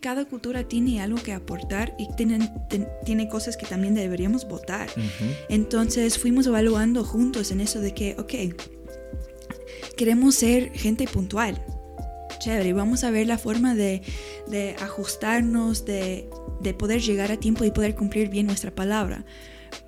cada cultura tiene algo que aportar y tienen, ten- tiene cosas que también deberíamos votar. Entonces fuimos evaluando juntos en eso de que, ok, queremos ser gente puntual. Chévere, vamos a ver la forma de, de ajustarnos, de, de poder llegar a tiempo y poder cumplir bien nuestra palabra.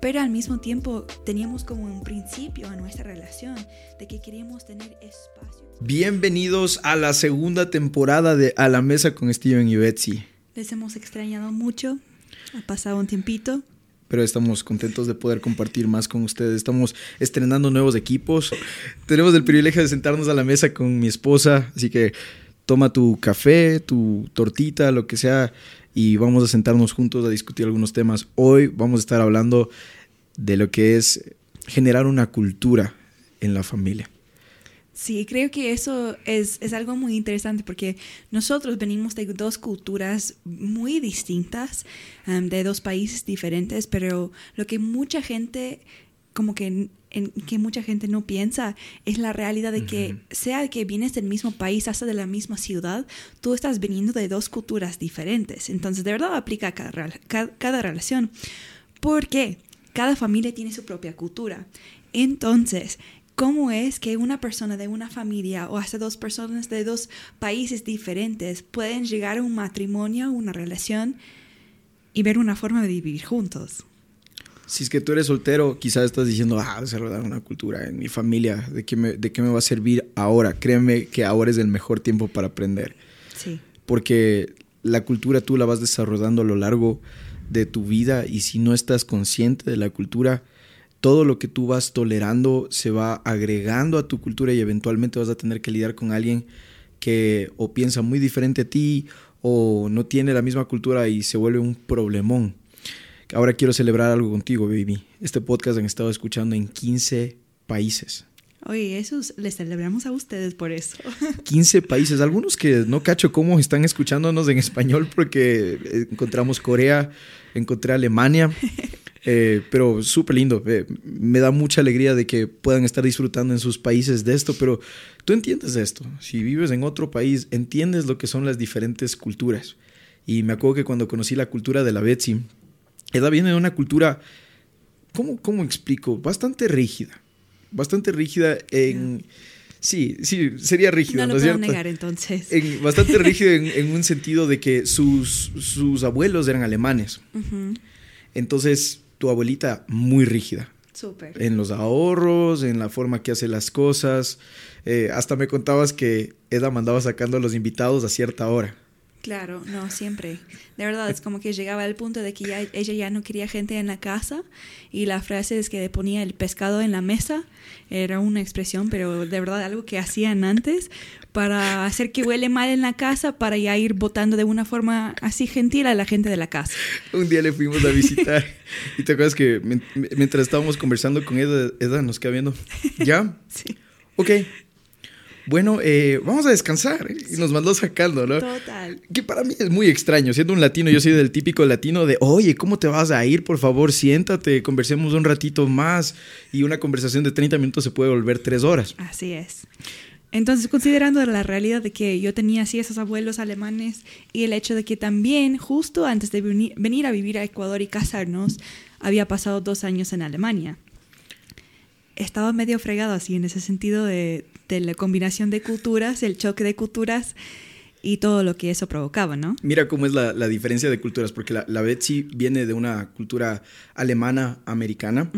Pero al mismo tiempo teníamos como un principio a nuestra relación de que queríamos tener espacio. Bienvenidos a la segunda temporada de A la Mesa con Steven y Betsy. Les hemos extrañado mucho, ha pasado un tiempito. Pero estamos contentos de poder compartir más con ustedes. Estamos estrenando nuevos equipos. Tenemos el privilegio de sentarnos a la mesa con mi esposa. Así que toma tu café, tu tortita, lo que sea. Y vamos a sentarnos juntos a discutir algunos temas. Hoy vamos a estar hablando de lo que es generar una cultura en la familia. Sí, creo que eso es, es algo muy interesante porque nosotros venimos de dos culturas muy distintas, de dos países diferentes, pero lo que mucha gente, como que, en, que mucha gente no piensa, es la realidad de que sea que vienes del mismo país, hasta de la misma ciudad, tú estás viniendo de dos culturas diferentes. Entonces, de verdad aplica a cada, cada, cada relación. ¿Por qué? Cada familia tiene su propia cultura. Entonces, ¿cómo es que una persona de una familia o hasta dos personas de dos países diferentes pueden llegar a un matrimonio, una relación y ver una forma de vivir juntos? Si es que tú eres soltero, quizás estás diciendo, ah, desarrollar una cultura en mi familia, ¿de qué, me, ¿de qué me va a servir ahora? Créeme que ahora es el mejor tiempo para aprender, Sí. porque la cultura tú la vas desarrollando a lo largo de tu vida y si no estás consciente de la cultura, todo lo que tú vas tolerando se va agregando a tu cultura y eventualmente vas a tener que lidiar con alguien que o piensa muy diferente a ti o no tiene la misma cultura y se vuelve un problemón. Ahora quiero celebrar algo contigo, baby. Este podcast han estado escuchando en 15 países. Oye, eso es- les celebramos a ustedes por eso. 15 países. Algunos que no cacho cómo están escuchándonos en español porque eh, encontramos Corea, encontré Alemania. eh, pero súper lindo. eh, me da mucha alegría de que puedan estar disfrutando en sus países de esto, pero tú entiendes esto. Si vives en otro país, entiendes lo que son las diferentes culturas. Y me acuerdo que cuando conocí la cultura de la Betsy, ella viene de una cultura, ¿cómo, cómo explico? Bastante rígida. Bastante rígida en... Sí, sí, sería rígida, no ¿no, lo puedo negar entonces. En- bastante rígido en, en un sentido de que sus, sus abuelos eran alemanes. Entonces, tu abuelita muy rígida. Súper. En los ahorros, en la forma que hace las cosas. Eh, hasta me contabas que Eda mandaba sacando a los invitados a cierta hora. Claro, no, siempre. De verdad, es como que llegaba al punto de que ya, ella ya no quería gente en la casa y la frase es que le ponía el pescado en la mesa. Era una expresión, pero de verdad algo que hacían antes para hacer que huele mal en la casa, para ya ir votando de una forma así gentil a la gente de la casa. Un día le fuimos a visitar y te acuerdas que mien- mientras estábamos conversando con Eda nos queda viendo. ¿Ya? Sí, Ok. Bueno, eh, vamos a descansar. Y nos mandó sacando, ¿no? total. Que para mí es muy extraño. Siendo un latino, yo soy del típico latino de, oye, ¿cómo te vas a ir? Por favor, siéntate, conversemos un ratito más. Y una conversación de 30 minutos se puede volver 3 horas. Así es. Entonces, considerando la realidad de que yo tenía así esos abuelos alemanes y el hecho de que también justo antes de veni- venir a vivir a Ecuador y casarnos, había pasado dos años en Alemania. Estaba medio fregado así en ese sentido de, de la combinación de culturas, el choque de culturas y todo lo que eso provocaba, ¿no? Mira cómo es la, la diferencia de culturas, porque la, la Betsy viene de una cultura alemana, americana.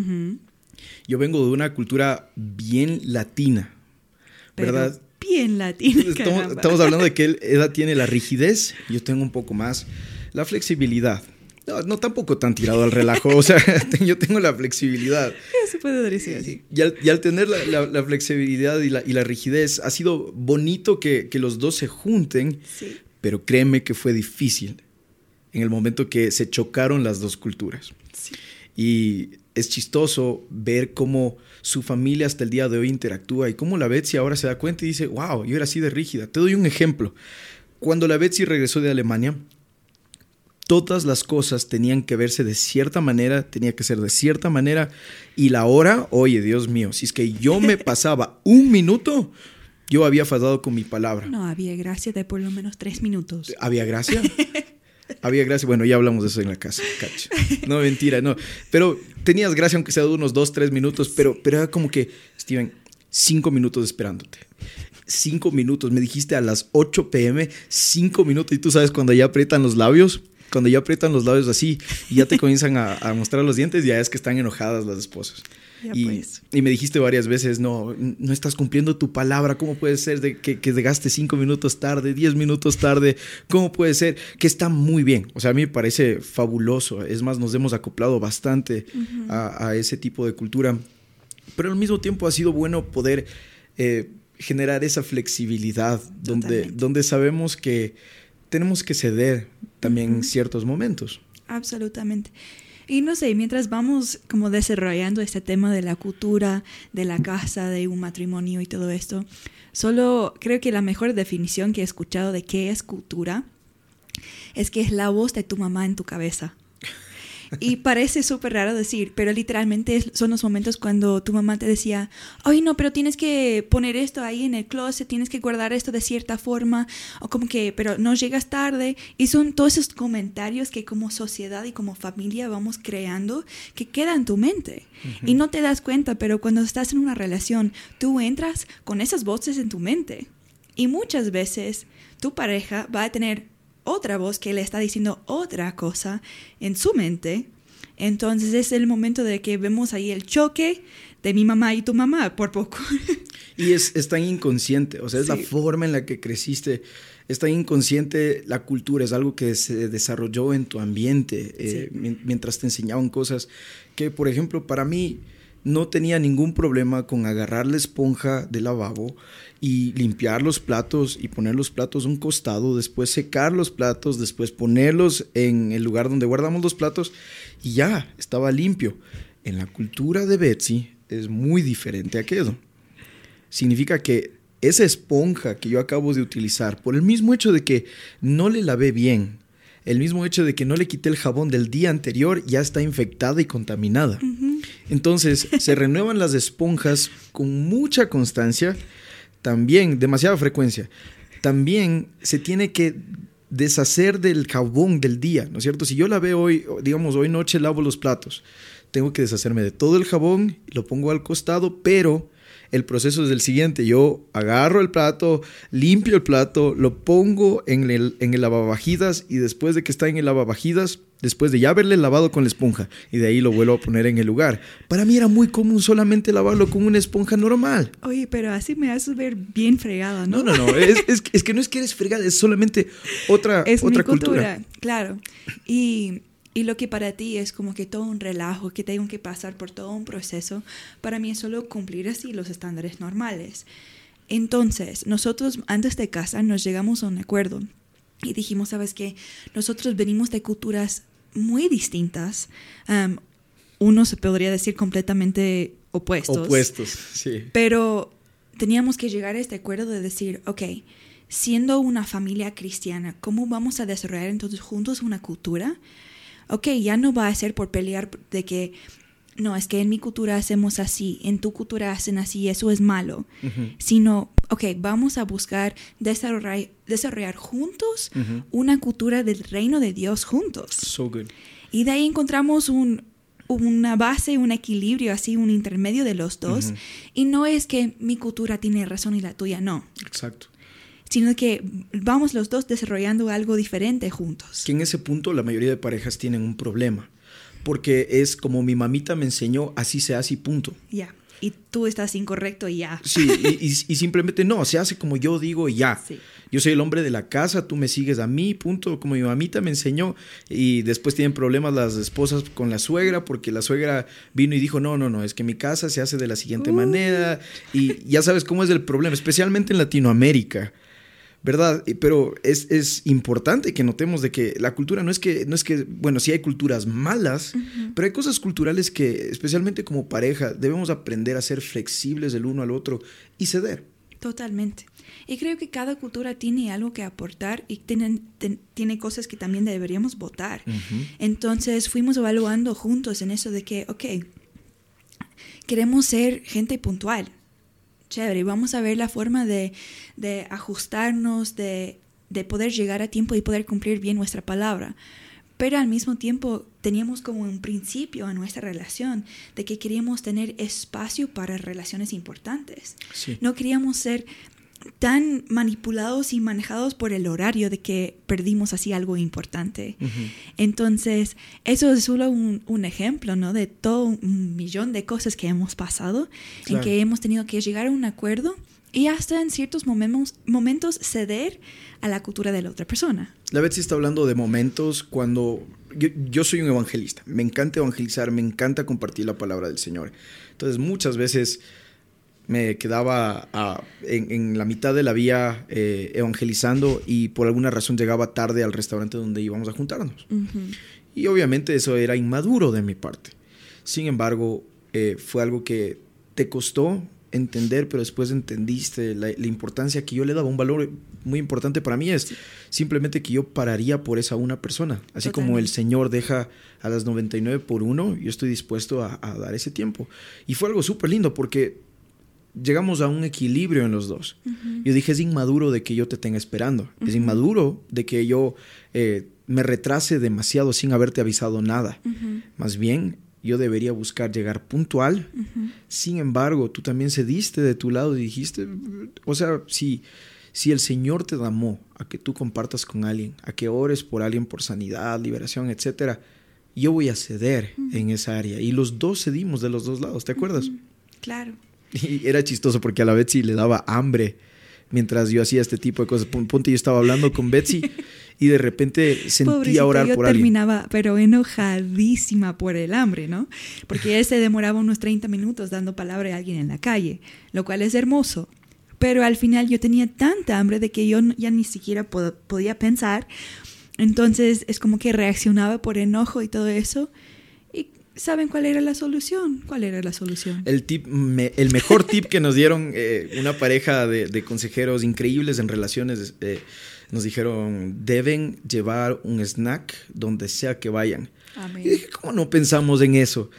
Yo vengo de una cultura bien latina, Pero ¿verdad? Bien latina. Estamos, hablando de que él, Eda tiene la rigidez, yo tengo un poco más la flexibilidad. No, no tampoco tan tirado al relajo, o sea, yo tengo la flexibilidad. Se puede decir así. Y al, y al tener la, la- la flexibilidad y la, y la rigidez, ha sido bonito que, que los dos se junten, Sí. pero créeme que fue difícil en el momento que se chocaron las dos culturas. Sí. Y es chistoso ver cómo su familia hasta el día de hoy interactúa y cómo la Betsy ahora se da cuenta y dice, wow, yo era así de rígida. Te doy un ejemplo. Cuando la Betsy regresó de Alemania, todas las cosas tenían que verse de cierta manera, tenía que ser de cierta manera. Y la hora, oye, Dios mío, si es que yo me pasaba un minuto, yo había fallado con mi palabra. No había gracia de por lo menos tres minutos. ¿Había gracia? había gracia. Bueno, ya hablamos de eso en la casa, cacho. No, mentira, no. Pero tenías gracia, aunque sea de unos dos, tres minutos, pero, pero era como que, Steven, cinco minutos esperándote. Cinco minutos. Me dijiste a las 8 pm, cinco minutos. Y tú sabes cuando ya aprietan los labios cuando ya aprietan los labios así y ya te comienzan a, a, mostrar los dientes, ya es que están enojadas las esposas. Y, pues. y, me dijiste varias veces, no, no estás cumpliendo tu palabra, ¿cómo puede ser de que, que llegaste cinco minutos tarde, diez minutos tarde? ¿Cómo puede ser? Que está muy bien, o sea, a mí me parece fabuloso, es más, nos hemos acoplado bastante uh -huh. a, a, ese tipo de cultura, pero al mismo tiempo ha sido bueno poder eh, generar esa flexibilidad donde, donde sabemos que tenemos que ceder también uh -huh. en ciertos momentos. Absolutamente. Y no sé, mientras vamos como desarrollando este tema de la cultura, de la casa, de un matrimonio y todo esto, solo creo que la mejor definición que he escuchado de qué es cultura es que es la voz de tu mamá en tu cabeza. Y parece súper raro decir, pero literalmente son los momentos cuando tu mamá te decía, ay no, pero tienes que poner esto ahí en el closet, tienes que guardar esto de cierta forma, o como que, pero no llegas tarde. Y son todos esos comentarios que como sociedad y como familia vamos creando que quedan en tu mente. Uh -huh. Y no te das cuenta, pero cuando estás en una relación, tú entras con esas voces en tu mente. Y muchas veces tu pareja va a tener otra voz que le está diciendo otra cosa en su mente. Entonces es el momento de que vemos ahí el choque de mi mamá y tu mamá por poco. Y es, es tan inconsciente, o sea, es sí. la forma en la que creciste, es tan inconsciente la cultura, es algo que se desarrolló en tu ambiente eh, sí. mientras te enseñaban cosas que, por ejemplo, para mí no tenía ningún problema con agarrar la esponja del lavabo y limpiar los platos y poner los platos a un costado, después secar los platos, después ponerlos en el lugar donde guardamos los platos y ya, estaba limpio. En la cultura de Betsy es muy diferente a aquello. Significa que esa esponja que yo acabo de utilizar, por el mismo hecho de que no le lavé bien, el mismo hecho de que no le quité el jabón del día anterior, ya está infectada y contaminada. Uh -huh. Entonces, se renuevan las esponjas con mucha constancia, también, demasiada frecuencia. También se tiene que deshacer del jabón del día, ¿no es cierto? Si yo lavé hoy, digamos, hoy noche lavo los platos, tengo que deshacerme de todo el jabón, lo pongo al costado, pero el proceso es el siguiente. Yo agarro el plato, limpio el plato, lo pongo en el, en el lavavajillas y después de que está en el lavavajillas, después de ya haberle lavado con la esponja y de ahí lo vuelvo a poner en el lugar. Para mí era muy común solamente lavarlo con una esponja normal. Oye, pero así me haces ver bien fregada, ¿no? No, no, no. es, es, es, que no es que eres fregada, es solamente otra, es otra mi cultura, cultura. Claro. Y y lo que para ti es como que todo un relajo, que tengo que pasar por todo un proceso, para mí es solo cumplir así los estándares normales. Entonces, nosotros antes de casa nos llegamos a un acuerdo y dijimos, ¿sabes qué? Nosotros venimos de culturas muy distintas. Um, uno se podría decir completamente opuestos. Opuestos, sí. Pero teníamos que llegar a este acuerdo de decir, ok, siendo una familia cristiana, ¿cómo vamos a desarrollar entonces juntos una cultura? Ok, ya no va a ser por pelear de que, no, es que en mi cultura hacemos así, en tu cultura hacen así, eso es malo, uh -huh. sino, ok, vamos a buscar desarrollar, desarrollar juntos uh -huh. una cultura del reino de Dios juntos. So good. Y de ahí encontramos un, una base, un equilibrio, así, un intermedio de los dos. Uh -huh. Y no es que mi cultura tiene razón y la tuya no. Exacto sino que vamos los dos desarrollando algo diferente juntos. Que en ese punto la mayoría de parejas tienen un problema, porque es como mi mamita me enseñó, así se hace y punto. Ya. Yeah. Y tú estás incorrecto y ya. Sí, y, y, y, simplemente no, se hace como yo digo y ya. Sí. Yo soy el hombre de la casa, tú me sigues a mí, punto, como mi mamita me enseñó. Y después tienen problemas las esposas con la suegra, porque la suegra vino y dijo, no, no, no, es que mi casa se hace de la siguiente uh. manera. Y ya sabes cómo es el problema, especialmente en Latinoamérica. ¿Verdad? Pero es, es, importante que notemos de que la cultura no es que, no es que bueno, sí hay culturas malas, uh -huh. pero hay cosas culturales que, especialmente como pareja, debemos aprender a ser flexibles del uno al otro y ceder. Totalmente. Y creo que cada cultura tiene algo que aportar y tienen, ten, tiene cosas que también deberíamos votar. Uh -huh. Entonces fuimos evaluando juntos en eso de que, ok, queremos ser gente puntual chévere, vamos a ver la forma de, de ajustarnos, de de poder llegar a tiempo y poder cumplir bien nuestra palabra. Pero al mismo tiempo teníamos como un principio en nuestra relación de que queríamos tener espacio para relaciones importantes. Sí. No queríamos ser tan manipulados y manejados por el horario de que perdimos así algo importante. Ujú. Entonces, eso es solo un, un ejemplo, ¿no? De todo un millón de cosas que hemos pasado, Claro. en que hemos tenido que llegar a un acuerdo y hasta en ciertos momentos, momentos ceder a la cultura de la otra persona. La Betsy está hablando de momentos cuando yo, yo soy un evangelista, me encanta evangelizar, me encanta compartir la palabra del Señor. Entonces muchas veces me quedaba en, en la mitad de la vía eh, evangelizando y por alguna razón llegaba tarde al restaurante donde íbamos a juntarnos. Y obviamente eso era inmaduro de mi parte. Sin embargo, eh, fue algo que te costó entender, pero después entendiste la, la importancia que yo le daba. Un valor muy importante para mí es simplemente que yo pararía por esa una persona. Así como el. Señor deja a las 99 por uno, yo estoy dispuesto a, a dar ese tiempo. Y fue algo súper lindo porque llegamos a un equilibrio en los dos. Yo dije, es inmaduro de que yo te tenga esperando. Es inmaduro de que yo eh, me retrase demasiado sin haberte avisado nada. Más bien, yo debería buscar llegar puntual. Sin embargo, tú también cediste de tu lado y dijiste, o sea, si, si el Señor te llamó a que tú compartas con alguien, a que ores por alguien por sanidad, liberación, etcétera, yo voy a ceder en esa área. Y los dos cedimos de los dos lados, ¿te acuerdas? Claro. Y era chistoso porque a la Betsy le daba hambre mientras yo hacía este tipo de cosas. Pon- Ponte, yo estaba hablando con Betsy y de repente sentía Pobrecita, orar yo por alguien. terminaba, pero enojadísima por el hambre, ¿no? Porque él se demoraba unos 30 minutos dando palabra a alguien en la calle, lo cual es hermoso. Pero al final yo tenía tanta hambre de que yo ya ni siquiera pod- podía pensar. Entonces es como que reaccionaba por enojo y todo eso. ¿Y saben cuál era la solución? ¿Cuál era la solución? El, tip, me- el mejor tip que nos dieron eh, una pareja de, de consejeros increíbles en relaciones, eh, nos dijeron, deben llevar un snack donde sea que vayan. Amén. Y dije, ¿cómo no pensamos en eso?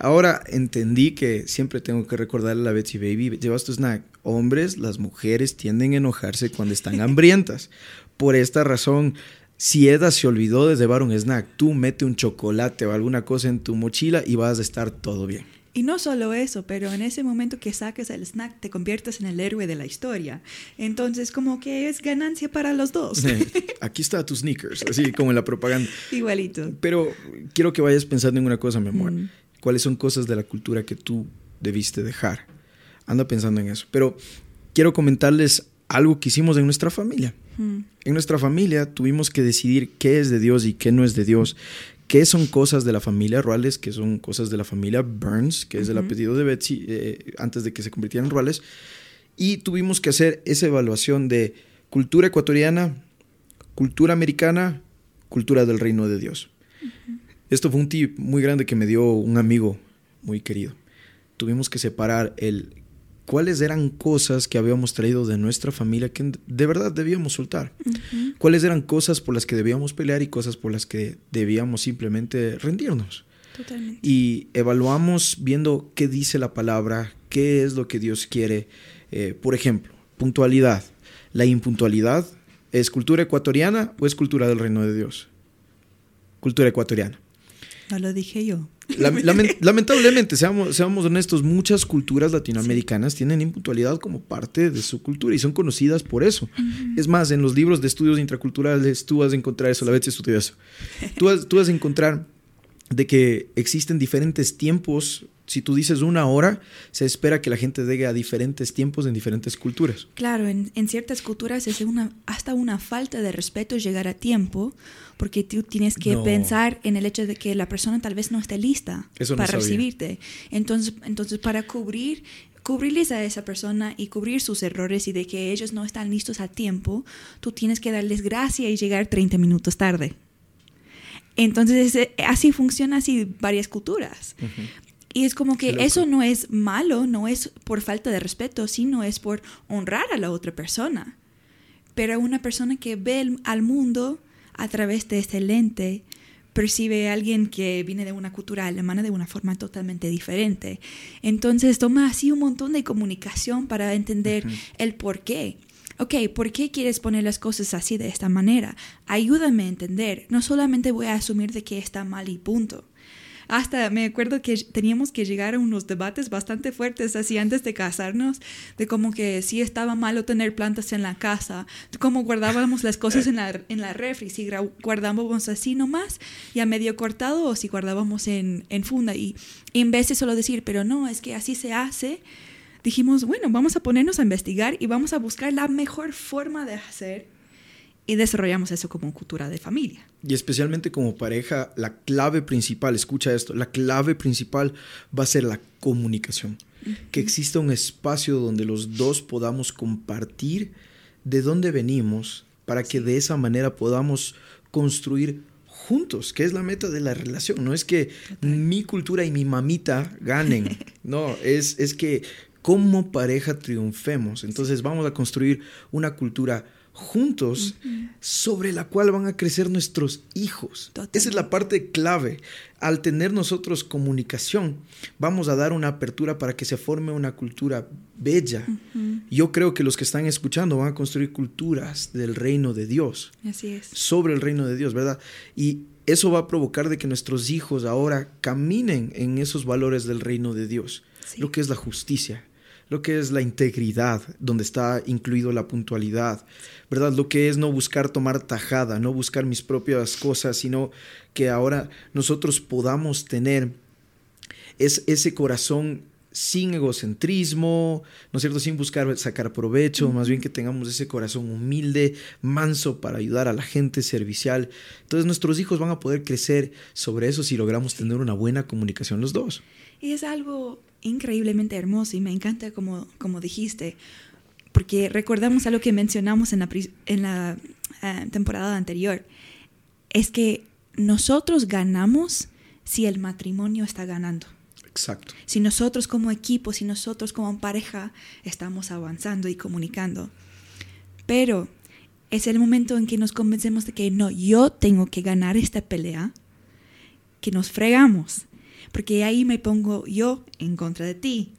Ahora entendí que siempre tengo que recordarle a la Betsy Baby, llevas tu snack. Hombres, las mujeres tienden a enojarse cuando están hambrientas. Por esta razón, si Eda se olvidó de llevar un snack, tú mete un chocolate o alguna cosa en tu mochila y vas a estar todo bien. Y no solo eso, pero en ese momento que saques el snack te conviertes en el héroe de la historia. Entonces como que es ganancia para los dos. Aquí está tus sneakers, así como en la propaganda. Igualito. Pero quiero que vayas pensando en una cosa, mi amor. Mm. ¿Cuáles son cosas de la cultura que tú debiste dejar? Anda pensando en eso. Pero quiero comentarles algo que hicimos en nuestra familia. Mm. En nuestra familia tuvimos que decidir qué es de Dios y qué no es de Dios. ¿Qué son cosas de la familia Ruales? ¿Qué son cosas de la familia Burns? Que es el apellido de Betsy eh, antes de que se convirtiera en Ruales. Y tuvimos que hacer esa evaluación de cultura ecuatoriana, cultura americana, cultura del reino de Dios. Esto fue un tip muy grande que me dio un amigo muy querido. Tuvimos que separar el cuáles eran cosas que habíamos traído de nuestra familia que de verdad debíamos soltar. Ujú. Cuáles eran cosas por las que debíamos pelear y cosas por las que debíamos simplemente rendirnos. Totalmente. Y evaluamos viendo qué dice la palabra, qué es lo que Dios quiere. Eh, por ejemplo, puntualidad. La impuntualidad es cultura ecuatoriana o es cultura del reino de Dios. Cultura ecuatoriana. No lo dije yo. Lam- lamen- lamentablemente, seamos, seamos honestos, muchas culturas latinoamericanas tienen impuntualidad como parte de su cultura y son conocidas por eso. Es más, en los libros de estudios intraculturales tú vas a encontrar eso, la vez estudió eso. Tú vas, tú vas a encontrar de que existen diferentes tiempos. Si tú dices una hora, se espera que la gente llegue a diferentes tiempos en diferentes culturas. Claro, en, en ciertas culturas es una, hasta una falta de respeto llegar a tiempo, porque tú tienes que No. pensar en el hecho de que la persona tal vez no esté lista Eso para recibirte. Entonces, entonces para cubrir, cubrirles a esa persona y cubrir sus errores y de que ellos no están listos a tiempo, tú tienes que darles gracia y llegar 30 minutos tarde. Entonces, así funciona así varias culturas. Y es como que loco. eso no es malo, no es por falta de respeto, sino es por honrar a la otra persona. Pero una persona que ve el- al mundo a través de este lente percibe a alguien que viene de una cultura alemana de una forma totalmente diferente. Entonces toma así un montón de comunicación para entender el por qué. ok, ¿por qué quieres poner las cosas así de esta manera? Ayúdame a entender. No solamente voy a asumir de que está mal y punto. Hasta me acuerdo que teníamos que llegar a unos debates bastante fuertes así antes de casarnos, de como que si estaba malo tener plantas en la casa, cómo guardábamos las cosas en la, en la refri, si guardábamos así nomás, ya medio cortado, o si guardábamos en, en funda. Y, y en vez de solo decir, pero no, es que así se hace, dijimos, bueno, vamos a ponernos a investigar y vamos a buscar la mejor forma de hacer y desarrollamos eso como cultura de familia. Y especialmente como pareja, la clave principal, escucha esto, la clave principal va a ser la comunicación. Que exista un espacio donde los dos podamos compartir de dónde venimos para que de esa manera podamos construir juntos, que es la meta de la relación. No es que mi cultura y mi mamita ganen, no, es, es que como pareja triunfemos. Entonces vamos a construir una cultura juntos sobre la cual van a crecer nuestros hijos. Esa es la parte clave. Al tener nosotros comunicación, vamos a dar una apertura para que se forme una cultura bella. Yo creo que los que están escuchando van a construir culturas del reino de Dios. Así es. Sobre el reino de Dios, ¿verdad? Y eso va a provocar de que nuestros hijos ahora caminen en esos valores del reino de Dios. Lo que es la justicia, lo que es la integridad, donde está incluido la puntualidad, ¿verdad? Lo que es no buscar tomar tajada, no buscar mis propias cosas, sino que ahora nosotros podamos tener es, ese corazón sin egocentrismo, ¿no es cierto? Sin buscar sacar provecho, más bien que tengamos ese corazón humilde, manso para ayudar a la gente, servicial. Entonces nuestros hijos van a poder crecer sobre eso si logramos tener una buena comunicación los dos. Y es algo increíblemente hermoso y me encanta como, como dijiste, porque recordamos algo que mencionamos en la, en la eh, temporada anterior, es que nosotros ganamos si el matrimonio está ganando. Exacto. Si nosotros como equipo, si nosotros como pareja estamos avanzando y comunicando. Pero es el momento en que nos convencemos de que no, yo tengo que ganar esta pelea, que nos fregamos porque ahí me pongo yo en contra de ti.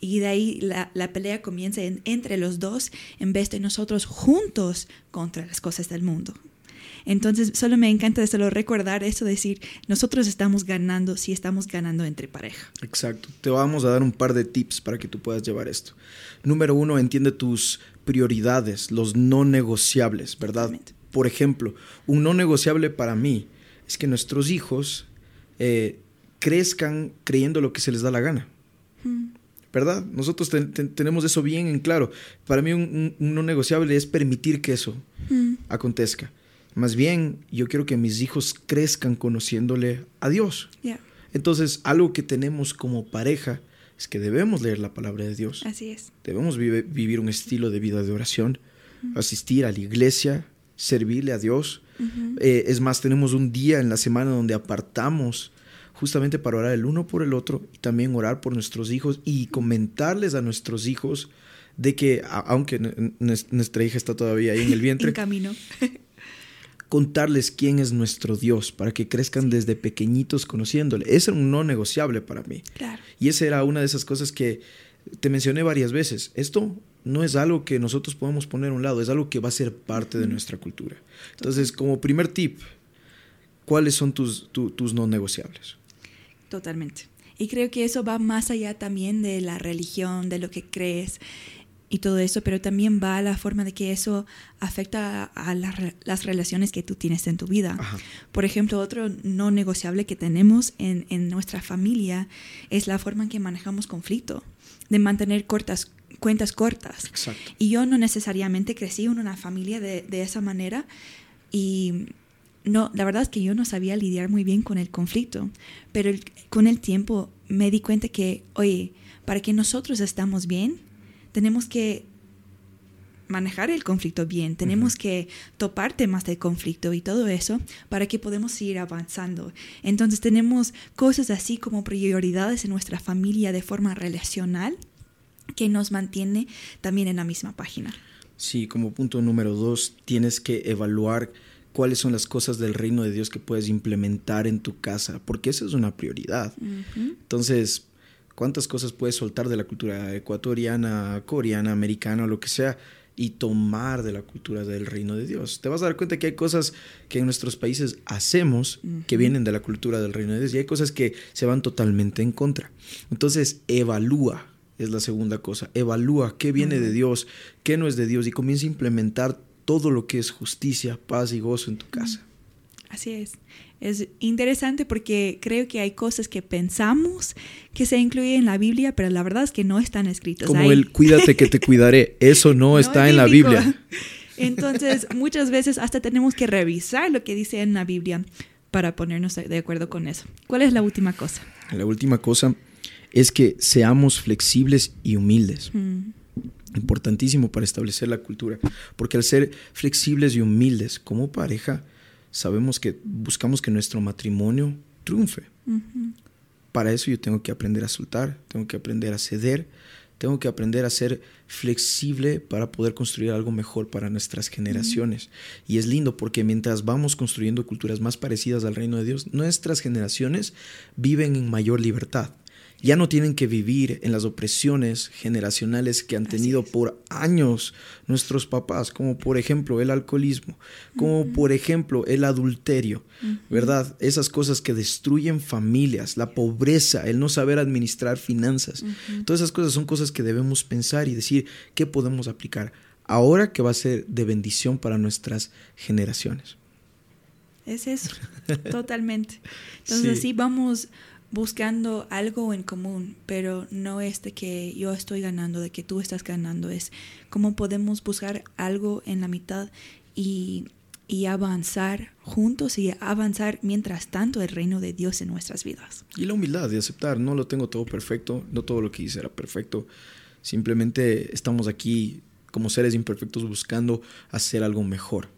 Y de ahí la, pelea comienza entre los dos en vez de nosotros juntos contra las cosas del mundo. Entonces, solo me encanta solo recordar eso, decir, nosotros estamos ganando si estamos ganando entre pareja. Exacto. Te vamos a dar un par de tips para que tú puedas llevar esto. Número uno, entiende tus prioridades, los no negociables, ¿verdad? Por ejemplo, un no negociable para mí es que nuestros hijos eh, crezcan creyendo lo que se les da la gana. Hmm. ¿Verdad? Nosotros tenemos eso bien en claro. Para mí un, no negociable es permitir que eso hmm. acontezca. Más bien, yo quiero que mis hijos crezcan conociéndole a Dios. Entonces, algo que tenemos como pareja es que debemos leer la palabra de Dios. Así es. Debemos vivir un estilo de vida de oración, hmm. asistir a la iglesia, servirle a Dios. Eh, es más, tenemos un día en la semana donde apartamos justamente para orar el uno por el otro y también orar por nuestros hijos y comentarles a nuestros hijos de que, aunque nuestra hija está todavía ahí en el vientre, en camino. contarles quién es nuestro Dios para que crezcan desde pequeñitos conociéndole. Eso es un no negociable para mí. Claro. Y esa era una de esas cosas que te mencioné varias veces. Esto no es algo que nosotros podemos poner a un lado, es algo que va a ser parte de nuestra cultura. Entonces, como primer tip, ¿cuáles son tus, tus no negociables? Totalmente. Y creo que eso va más allá también de la religión, de lo que crees y todo eso, pero también va a la forma de que eso afecta a las relaciones que tú tienes en tu vida. Por ejemplo, otro no negociable que tenemos en, en, nuestra familia es la forma en que manejamos conflicto, de mantener cortas cuentas cortas. Exacto. Y yo no necesariamente crecí en una familia de, de esa manera y no, la verdad es que yo no sabía lidiar muy bien con el conflicto, pero con el tiempo me di cuenta que, oye, para que nosotros estamos bien, tenemos que manejar el conflicto bien, tenemos que topar temas de conflicto y todo eso para que podamos seguir avanzando. Entonces tenemos cosas así como prioridades en nuestra familia de forma relacional que nos mantiene también en la misma página. Sí, como punto número dos, tienes que evaluar cuáles son las cosas del reino de Dios que puedes implementar en tu casa, porque esa es una prioridad. Entonces, ¿cuántas cosas puedes soltar de la cultura ecuatoriana, coreana, americana, lo que sea? y tomar de la cultura del reino de Dios. Te vas a dar cuenta que hay cosas que en nuestros países hacemos que vienen de la cultura del reino de Dios y hay cosas que se van totalmente en contra. Entonces, evalúa, es la segunda cosa, evalúa qué viene de Dios, qué no es de Dios y comienza a implementar todo lo que es justicia, paz y gozo en tu casa. Así es. Es interesante porque creo que hay cosas que pensamos que se incluyen en la Biblia, pero la verdad es que no están escritas. Como el cuídate que te cuidaré, eso no, está en la Biblia. Entonces, muchas veces hasta tenemos que revisar lo que dice en la Biblia para ponernos de acuerdo con eso. ¿Cuál es la última cosa? La última cosa es que seamos flexibles y humildes. Mm. Importantísimo para establecer la cultura, porque al ser flexibles y humildes como pareja, sabemos que buscamos que nuestro matrimonio triunfe. Para eso yo tengo que aprender a soltar, tengo que aprender a ceder, tengo que aprender a ser flexible para poder construir algo mejor para nuestras generaciones. Y es lindo porque mientras vamos construyendo culturas más parecidas al reino de Dios, nuestras generaciones viven en mayor libertad ya no tienen que vivir en las opresiones generacionales que han tenido por años nuestros papás, como por ejemplo el alcoholismo, como por ejemplo el adulterio, ¿verdad? Esas cosas que destruyen familias, la pobreza, el no saber administrar finanzas. Todas esas cosas son cosas que debemos pensar y decir qué podemos aplicar ahora que va a ser de bendición para nuestras generaciones. Es eso, totalmente. Entonces sí vamos buscando algo en común, pero no es de que yo estoy ganando, de que tú estás ganando, es cómo podemos buscar algo en la mitad y, y avanzar juntos y avanzar mientras tanto el reino de Dios en nuestras vidas. Y la humildad de aceptar, no lo tengo todo perfecto, no todo lo que hice era perfecto, simplemente estamos aquí como seres imperfectos buscando hacer algo mejor,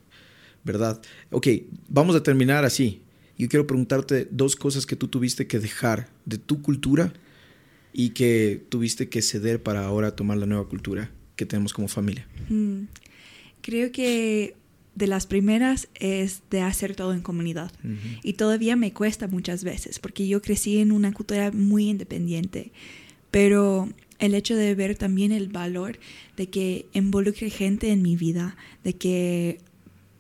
¿verdad? Ok, vamos a terminar así yo quiero preguntarte dos cosas que tú tuviste que dejar de tu cultura y que tuviste que ceder para ahora tomar la nueva cultura que tenemos como familia. Mm, creo que de las primeras es de hacer todo en comunidad. Y todavía me cuesta muchas veces porque yo crecí en una cultura muy independiente. Pero el hecho de ver también el valor de que involucre gente en mi vida, de que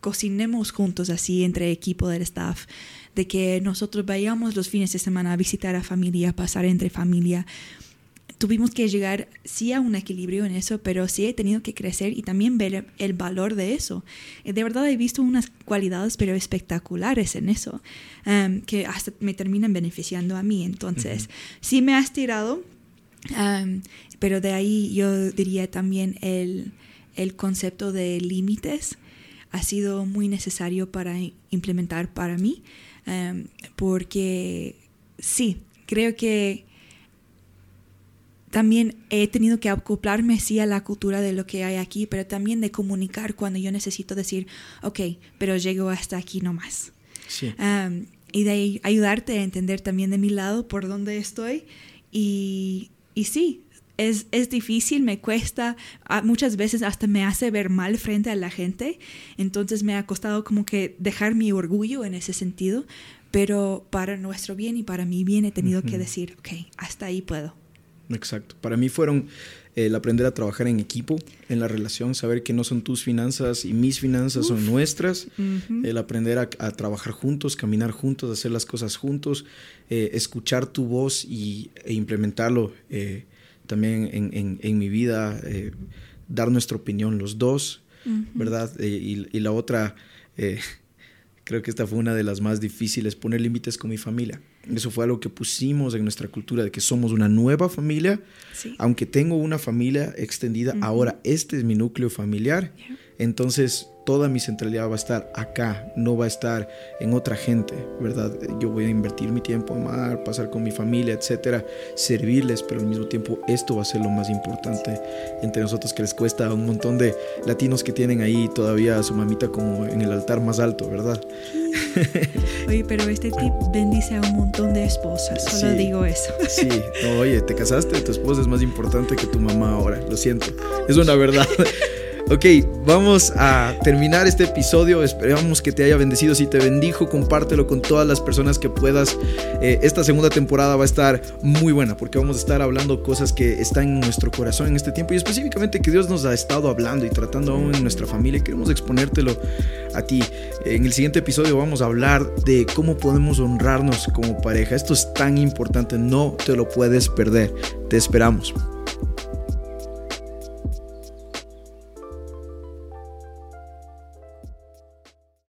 cocinemos juntos así entre equipo del staff, de que nosotros vayamos los fines de semana a visitar a familia, pasar entre familia. Tuvimos que llegar sí a un equilibrio en eso, pero sí he tenido que crecer y también ver el valor de eso. Eh, de verdad he visto unas cualidades pero espectaculares en eso, um, que hasta me terminan beneficiando a mí. Entonces, sí me has tirado, um, pero de ahí yo diría también el, el concepto de límites ha sido muy necesario para implementar para mí. Em, porque sí, creo que también he tenido que acoplarme sí a la cultura de lo que hay aquí, pero también de comunicar cuando yo necesito decir, ok, pero llego hasta aquí nomás. Sí. Em, y de ayudarte a entender también de mi lado por dónde estoy. Y, y sí, es, es, difícil, me cuesta, muchas veces hasta me hace ver mal frente a la gente, entonces me ha costado como que dejar mi orgullo en ese sentido, pero para nuestro bien y para mi bien he tenido que decir, ok, hasta ahí puedo. Exacto, para mí fueron el aprender a trabajar en equipo, en la relación, saber que no son tus finanzas y mis finanzas son nuestras, el aprender a, trabajar juntos, caminar juntos, hacer las cosas juntos, eh, escuchar tu voz y, e implementarlo. Eh, también en, en, mi vida, eh, dar nuestra opinión los dos, ¿verdad? Eh, y, y, la otra, eh, creo que esta fue una de las más difíciles, poner límites con mi familia. Eso fue algo que pusimos en nuestra cultura, de que somos una nueva familia, aunque tengo una familia extendida, ahora este es mi núcleo familiar, entonces toda mi centralidad va a estar acá, no va a estar en otra gente, ¿verdad? Yo voy a invertir mi tiempo, amar, pasar con mi familia, etcétera, servirles, pero al mismo tiempo esto va a ser lo más importante entre nosotros que les cuesta a un montón de latinos que tienen ahí todavía a su mamita como en el altar más alto, ¿verdad? Oye, pero este tip bendice a un montón de esposas, solo digo eso. Sí, oye, te casaste, tu esposa es más importante que tu mamá ahora, lo siento, es una verdad. Ok, vamos a terminar este episodio. Esperamos que te haya bendecido. Si te bendijo, compártelo con todas las personas que puedas. Eh, esta segunda temporada va a estar muy buena porque vamos a estar hablando cosas que están en nuestro corazón en este tiempo y específicamente que Dios nos ha estado hablando y tratando aún en nuestra familia. Queremos exponértelo a ti. En el siguiente episodio vamos a hablar de cómo podemos honrarnos como pareja. Esto es tan importante, no te lo puedes perder. Te esperamos.